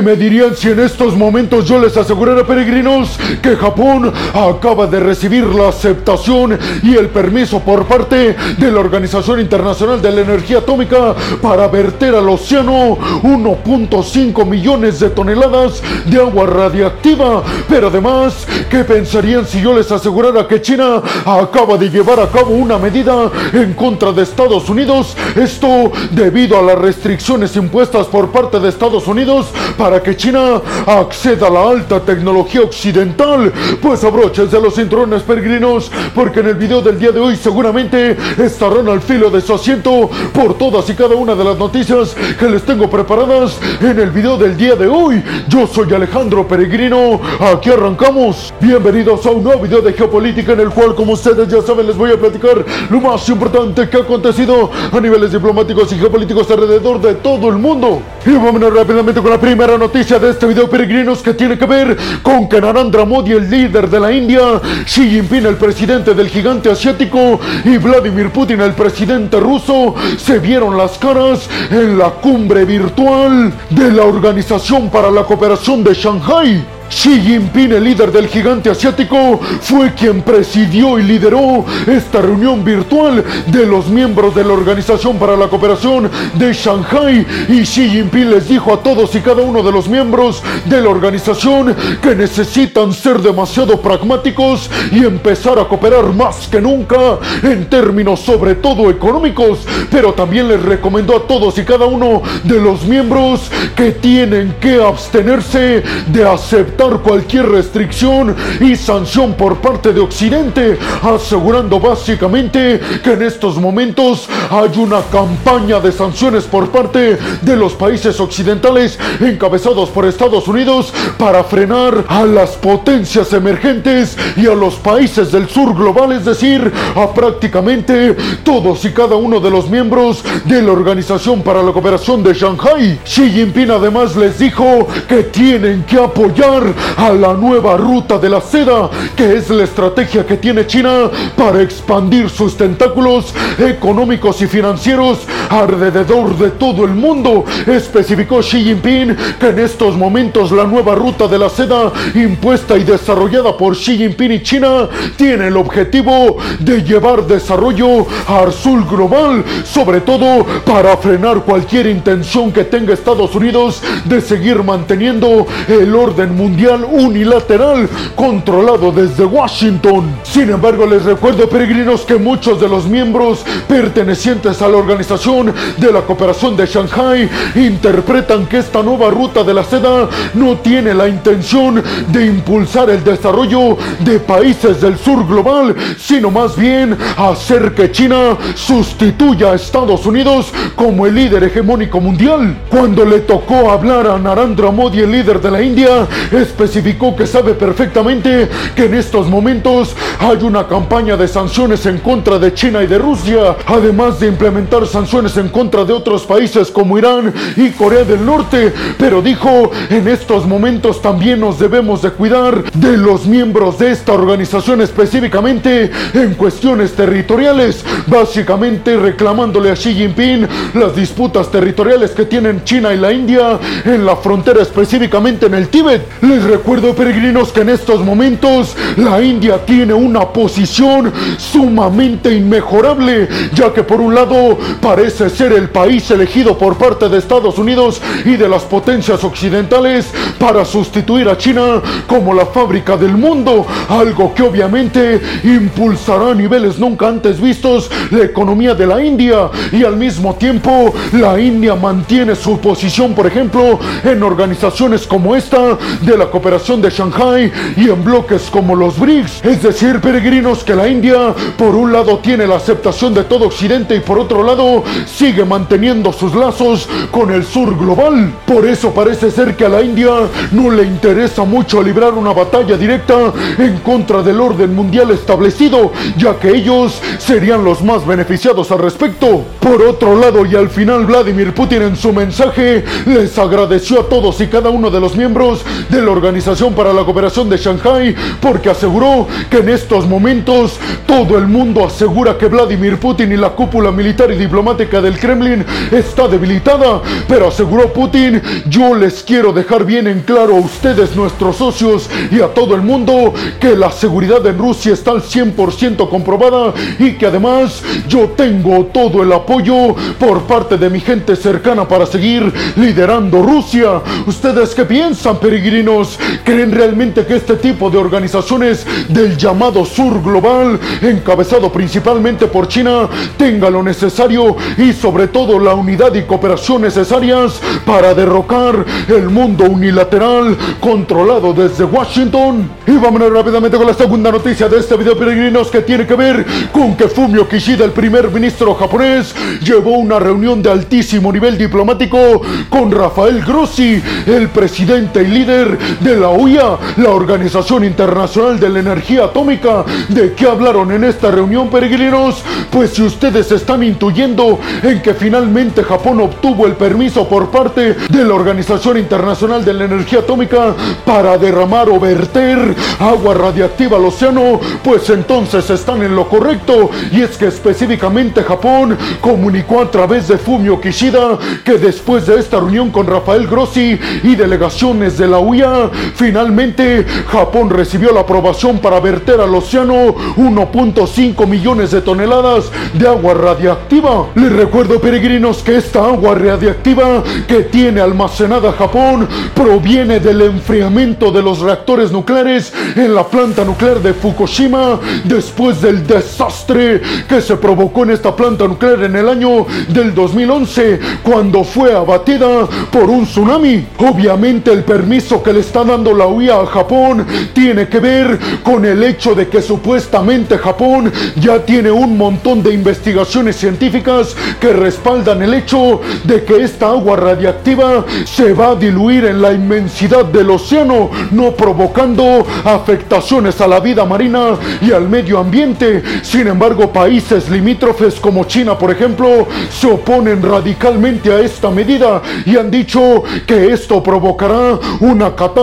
¿Qué me dirían si en estos momentos yo les asegurara, peregrinos, que Japón acaba de recibir la aceptación y el permiso por parte de la Organización Internacional de la Energía Atómica para verter al océano 1.5 millones de toneladas de agua radiactiva? Pero además, ¿qué pensarían si yo les asegurara que China acaba de llevar a cabo una medida en contra de Estados Unidos? Esto debido a las restricciones impuestas por parte de Estados Unidos para que China acceda a la alta tecnología occidental. Pues abróchense los cinturones peregrinos, porque en el video del día de hoy seguramente estarán al filo de su asiento por todas y cada una de las noticias que les tengo preparadas en el video del día de hoy. Yo soy Alejandro Peregrino, aquí arrancamos. Bienvenidos a un nuevo video de geopolítica en el cual, como ustedes ya saben, les voy a platicar lo más importante que ha acontecido a niveles diplomáticos y geopolíticos alrededor de todo el mundo. Y vámonos rápidamente con la primera noticia de este video, peregrinos, que tiene que ver con que Narendra Modi, el líder de la India, Xi Jinping, el presidente del gigante asiático, y Vladimir Putin, el presidente ruso, se vieron las caras en la cumbre virtual de la Organización para la Cooperación de Shanghai. Xi Jinping, el líder del gigante asiático, fue quien presidió y lideró esta reunión virtual de los miembros de la Organización para la Cooperación de Shanghai. Y Xi Jinping les dijo a todos y cada uno de los miembros de la organización que necesitan ser demasiado pragmáticos y empezar a cooperar más que nunca en términos sobre todo económicos, pero también les recomendó a todos y cada uno de los miembros que tienen que abstenerse de aceptar cualquier restricción y sanción por parte de Occidente, asegurando básicamente que en estos momentos hay una campaña de sanciones por parte de los países occidentales encabezados por Estados Unidos para frenar a las potencias emergentes y a los países del sur global, es decir, a prácticamente todos y cada uno de los miembros de la Organización para la Cooperación de Shanghai. Xi Jinping además les dijo que tienen que apoyar a la nueva ruta de la seda, que es la estrategia que tiene China para expandir sus tentáculos económicos y financieros alrededor de todo el mundo. Especificó Xi Jinping que en estos momentos la nueva ruta de la seda impuesta y desarrollada por Xi Jinping y China tiene el objetivo de llevar desarrollo al sur global, sobre todo para frenar cualquier intención que tenga Estados Unidos de seguir manteniendo el orden mundial unilateral controlado desde Washington. Sin embargo, les recuerdo, peregrinos, que muchos de los miembros pertenecientes a la Organización de la Cooperación de Shanghai interpretan que esta nueva ruta de la seda no tiene la intención de impulsar el desarrollo de países del sur global, sino más bien hacer que China sustituya a Estados Unidos como el líder hegemónico mundial. Cuando le tocó hablar a Narendra Modi, el líder de la India, especificó que sabe perfectamente que en estos momentos hay una campaña de sanciones en contra de China y de Rusia, además de implementar sanciones en contra de otros países como Irán y Corea del Norte. Pero dijo, en estos momentos también nos debemos de cuidar de los miembros de esta organización específicamente en cuestiones territoriales, básicamente reclamándole a Xi Jinping las disputas territoriales que tienen China y la India en la frontera específicamente en el Tíbet. Les recuerdo peregrinos que en estos momentos la India tiene una posición sumamente inmejorable, ya que por un lado parece ser el país elegido por parte de Estados Unidos y de las potencias occidentales para sustituir a China como la fábrica del mundo, algo que obviamente impulsará a niveles nunca antes vistos la economía de la India y al mismo tiempo la India mantiene su posición, por ejemplo, en organizaciones como esta de la cooperación de Shanghai y en bloques como los BRICS, es decir, peregrinos que la India por un lado tiene la aceptación de todo Occidente y por otro lado sigue manteniendo sus lazos con el sur global. Por eso parece ser que a la India no le interesa mucho librar una batalla directa en contra del orden mundial establecido, ya que ellos serían los más beneficiados al respecto. Por otro lado, y al final Vladimir Putin en su mensaje les agradeció a todos y cada uno de los miembros de la Organización para la Cooperación de Shanghai porque aseguró que en estos momentos todo el mundo asegura que Vladimir Putin y la cúpula militar y diplomática del Kremlin está debilitada, pero aseguró Putin, yo les quiero dejar bien en claro a ustedes, nuestros socios y a todo el mundo que la seguridad en Rusia está al 100% comprobada y que además yo tengo todo el apoyo por parte de mi gente cercana para seguir liderando Rusia. ¿Ustedes qué piensan, peregrinos? ¿Creen realmente que este tipo de organizaciones del llamado Sur Global, encabezado principalmente por China, tenga lo necesario y sobre todo la unidad y cooperación necesarias para derrocar el mundo unilateral controlado desde Washington? Y vámonos rápidamente con la segunda noticia de este video, peregrinos, que tiene que ver con que Fumio Kishida, el primer ministro japonés, llevó una reunión de altísimo nivel diplomático con Rafael Grossi, el presidente y líder de la OIA, la Organización Internacional de la Energía Atómica. ¿De qué hablaron en esta reunión, peregrinos? Pues si ustedes están intuyendo en que finalmente Japón obtuvo el permiso por parte de la Organización Internacional de la Energía Atómica para derramar o verter agua radiactiva al océano, pues entonces están en lo correcto. Y es que específicamente Japón comunicó a través de Fumio Kishida que después de esta reunión con Rafael Grossi y delegaciones de la UIA, finalmente Japón recibió la aprobación para verter al océano 1.5 millones de toneladas de agua radiactiva. Les recuerdo, peregrinos, que esta agua radiactiva que tiene almacenada Japón proviene del enfriamiento de los reactores nucleares en la planta nuclear de Fukushima después del desastre que se provocó en esta planta nuclear en el año del 2011 cuando fue abatida por un tsunami. Obviamente el permiso que le está dando la UIA a Japón tiene que ver con el hecho de que supuestamente Japón ya tiene un montón de investigaciones científicas que respaldan el hecho de que esta agua radiactiva se va a diluir en la inmensidad del océano, no provocando afectaciones a la vida marina y al medio ambiente. Sin embargo, países limítrofes como China, por ejemplo, se oponen radicalmente a esta medida y han dicho que esto provocará una catástrofe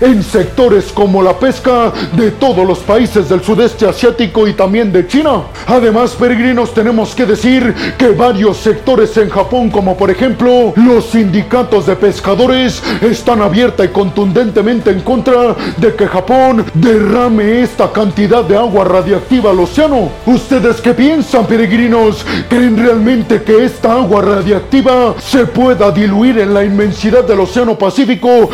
en sectores como la pesca de todos los países del sudeste asiático y también de China. Además, peregrinos, tenemos que decir que varios sectores en Japón, como por ejemplo los sindicatos de pescadores, están abierta y contundentemente en contra de que Japón derrame esta cantidad de agua radiactiva al océano. ¿Ustedes qué piensan, peregrinos? ¿Creen realmente que esta agua radiactiva se pueda diluir en la inmensidad del océano Pacífico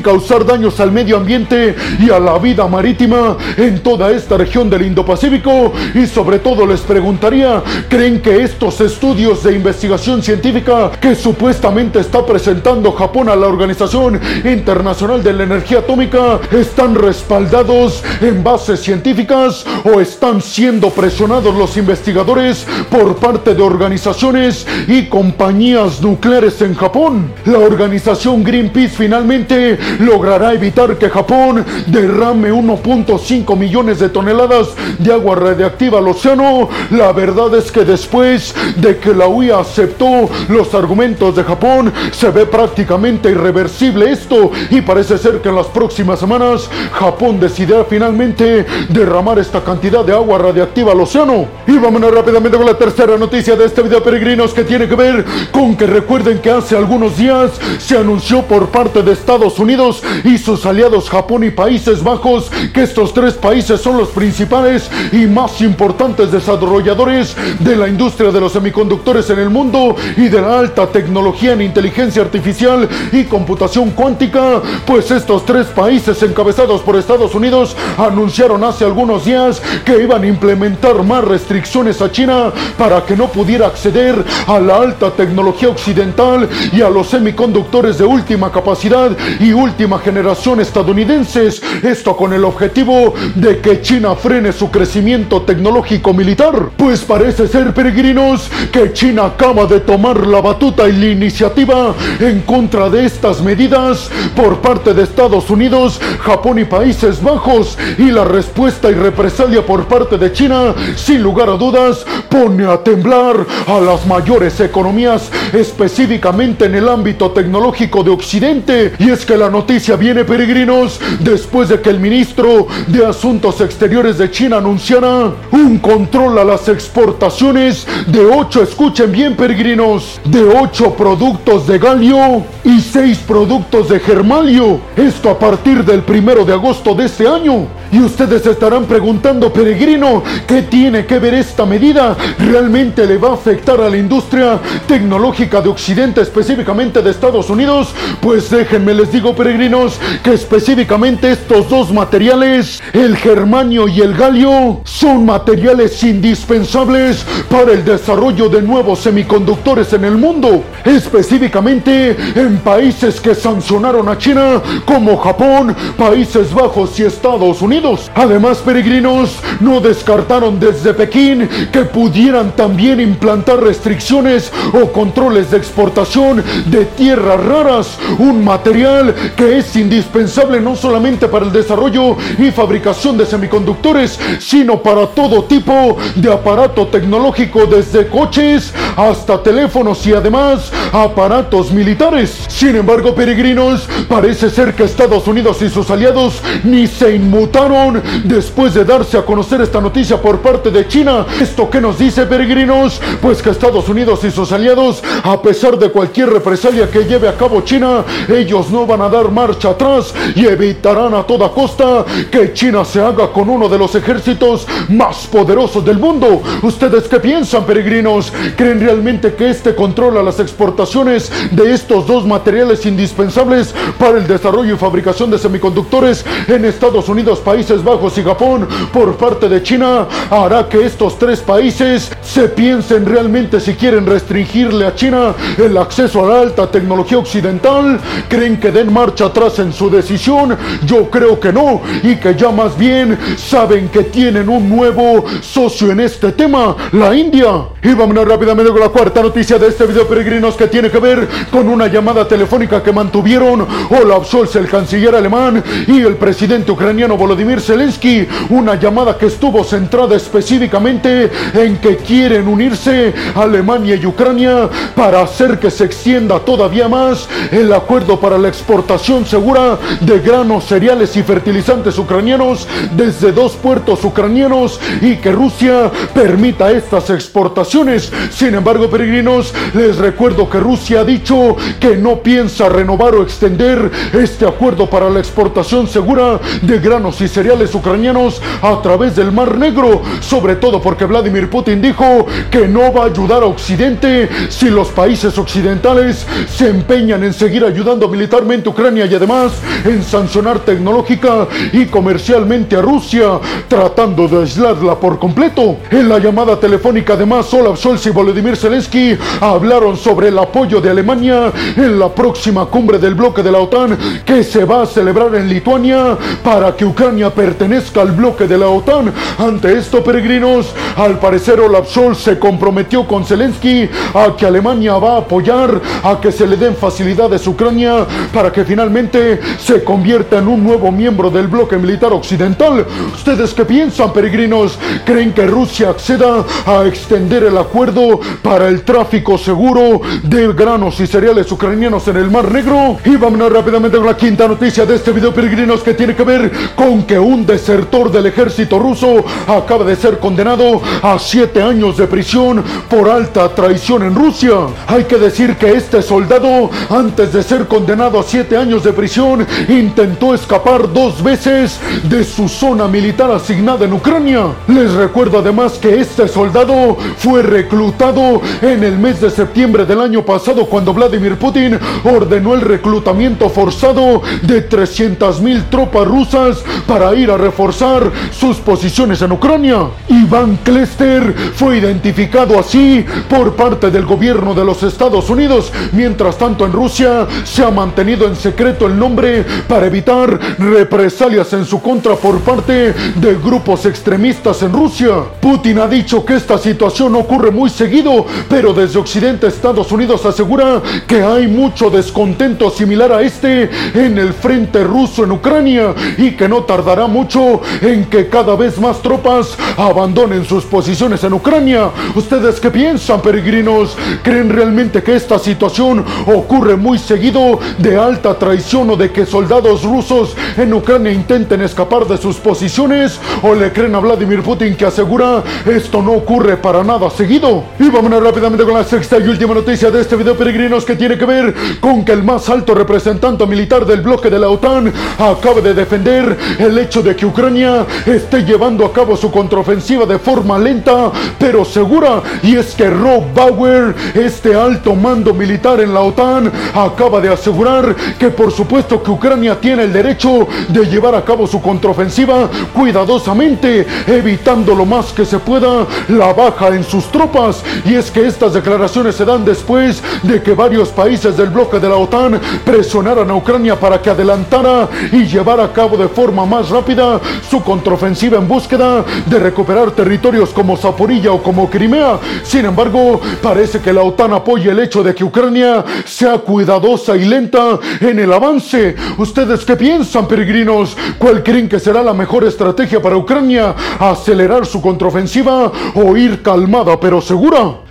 causar daños al medio ambiente y a la vida marítima en toda esta región del Indo-Pacífico? Y sobre todo les preguntaría, ¿creen que estos estudios de investigación científica que supuestamente está presentando Japón a la Organización Internacional de la Energía Atómica están respaldados en bases científicas o están siendo presionados los investigadores por parte de organizaciones y compañías nucleares en Japón? La organización Greenpeace finalmente logrará evitar que Japón derrame 1.5 millones de toneladas de agua radiactiva al océano. La verdad es que después de que la UIA aceptó los argumentos de Japón, se ve prácticamente irreversible esto y parece ser que en las próximas semanas Japón decidirá finalmente derramar esta cantidad de agua radiactiva al océano. Y vámonos rápidamente con la tercera noticia de este video peregrinos que tiene que ver con que recuerden que hace algunos días se anunció por parte de Estados Unidos y sus aliados Japón y Países Bajos que estos tres países son los principales y más importantes desarrolladores de la industria de los semiconductores en el mundo y de la alta tecnología en inteligencia artificial y computación cuántica, pues estos tres países encabezados por Estados Unidos anunciaron hace algunos días que iban a implementar más restricciones a China para que no pudiera acceder a la alta tecnología occidental y a los semiconductores de última capacidad y última generación estadounidenses. Esto con el objetivo de que China frene su crecimiento tecnológico militar. Pues parece ser, peregrinos, que China acaba de tomar la batuta y la iniciativa en contra de estas medidas por parte de Estados Unidos, Japón y Países Bajos y la respuesta y represalia por parte de China, sin lugar a dudas, pone a temblar a las mayores economías, específicamente en el ámbito tecnológico de Occidente. Y es que la noticia viene, peregrinos, después de que el ministro de Asuntos Exteriores de China anunciara un control a las exportaciones de 8, escuchen bien, peregrinos, de 8 productos de galio y 6 productos de germalio. Esto a partir del primero de agosto de este año. Y ustedes estarán preguntando, peregrino, ¿qué tiene que ver esta medida? ¿Realmente le va a afectar a la industria tecnológica de Occidente, específicamente de Estados Unidos? Pues déjenme les digo, peregrinos, que específicamente estos dos materiales, el germanio y el galio, son materiales indispensables para el desarrollo de nuevos semiconductores en el mundo, específicamente en países que sancionaron a China como Japón, Países Bajos y Estados Unidos. Además, peregrinos no descartaron desde Pekín que pudieran también implantar restricciones o controles de exportación de tierras raras, un material que es indispensable no solamente para el desarrollo y fabricación de semiconductores, sino para todo tipo de aparato tecnológico desde coches hasta teléfonos y además aparatos militares. Sin embargo, peregrinos, parece ser que Estados Unidos y sus aliados ni se inmutaron después de darse a conocer esta noticia por parte de China. ¿Esto qué nos dice, peregrinos? Pues que Estados Unidos y sus aliados, a pesar de cualquier represalia que lleve a cabo China, ellos no van a dar marcha atrás y evitarán a toda costa que China se haga con uno de los ejércitos más poderosos del mundo. ¿Ustedes qué piensan, peregrinos? ¿Creen realmente que este controla las exportaciones de estos dos materiales indispensables para el desarrollo y fabricación de semiconductores en Estados Unidos, Países Bajos y Japón por parte de China hará que estos tres países se piensen realmente si quieren restringirle a China el acceso a la alta tecnología occidental. ¿Creen que den marcha atrás en su decisión? Yo creo que no y que ya más bien saben que tienen un nuevo socio en este tema, la India. Y vámonos rápidamente la cuarta noticia de este video, peregrinos, que tiene que ver con una llamada telefónica que mantuvieron Olaf Scholz, el canciller alemán, y el presidente ucraniano Volodymyr Zelensky, una llamada que estuvo centrada específicamente en que quieren unirse Alemania y Ucrania para hacer que se extienda todavía más el acuerdo para la exportación segura de granos, cereales y fertilizantes ucranianos desde dos puertos ucranianos y que Rusia permita estas exportaciones. Sin embargo, peregrinos, les recuerdo que Rusia ha dicho que no piensa renovar o extender este acuerdo para la exportación segura de granos y cereales ucranianos a través del Mar Negro, sobre todo porque Vladimir Putin dijo que no va a ayudar a Occidente si los países occidentales se empeñan en seguir ayudando militarmente a Ucrania y además en sancionar tecnológica y comercialmente a Rusia, tratando de aislarla por completo. En la llamada telefónica además Olaf Scholz y Volodymyr Zelensky hablaron sobre el apoyo de Alemania en la próxima cumbre del bloque de la OTAN que se va a celebrar en Lituania para que Ucrania pertenezca al bloque de la OTAN. Ante esto, peregrinos, al parecer Olaf Scholz se comprometió con Zelensky a que Alemania va a apoyar a que se le den facilidades a Ucrania para que finalmente se convierta en un nuevo miembro del bloque militar occidental. ¿Ustedes qué piensan, peregrinos? ¿Creen que Rusia acceda a extender el acuerdo para el tráfico seguro de granos y cereales ucranianos en el Mar Negro? Y vámonos rápidamente con la quinta noticia de este video, peregrinos, que tiene que ver con que un desertor del ejército ruso acaba de ser condenado a siete años de prisión por alta traición en Rusia. Hay que decir que este soldado, antes de ser condenado a siete años de prisión, intentó escapar dos veces de su zona militar asignada en Ucrania. Les recuerdo además que este soldado fue reclutado en el mes de septiembre del año pasado cuando Vladimir Putin ordenó el reclutamiento forzado de 300 mil tropas rusas para ir a reforzar sus posiciones en Ucrania. Iván Klester fue identificado así por parte del gobierno de los Estados Unidos. Mientras tanto en Rusia se ha mantenido en secreto el nombre para evitar represalias en su contra por parte de grupos extremistas en Rusia. Putin ha dicho que esta situación ocurre muy seguido pero desde Occidente Estados Unidos asegura que hay mucho descontento similar a este en el frente ruso en Ucrania y que no tardará mucho en que cada vez más tropas abandonen sus posiciones en Ucrania. ¿Ustedes qué piensan, peregrinos? ¿Creen realmente que esta situación ocurre muy seguido de alta traición o de que soldados rusos en Ucrania intenten escapar de sus posiciones? ¿O le creen a Vladimir Putin que asegura esto no ocurre para nada seguido? Y vámonos rápidamente con la sexta y última noticia de este video, peregrinos, que tiene que ver con que el más alto representante militar del bloque de la OTAN acaba de defender el hecho de que Ucrania esté llevando a cabo su contraofensiva de forma lenta pero segura. Y es que Rob Bauer, este alto mando militar en la OTAN, acaba de asegurar que por supuesto que Ucrania tiene el derecho de llevar a cabo su contraofensiva cuidadosamente, evitando lo más que se pueda la baja en sus tropas. Y es que estas declaraciones se dan después de que varios países del bloque de la OTAN presionaran a Ucrania para que adelantara y llevara a cabo de forma más rápida su contraofensiva en búsqueda de recuperar territorios como Zaporilla o como Crimea. Sin embargo, parece que la OTAN apoya el hecho de que Ucrania sea cuidadosa y lenta en el avance. ¿Ustedes qué piensan, peregrinos? ¿Cuál creen que será la mejor estrategia para Ucrania? ¿Acelerar su contraofensiva o ir calmada pero segura?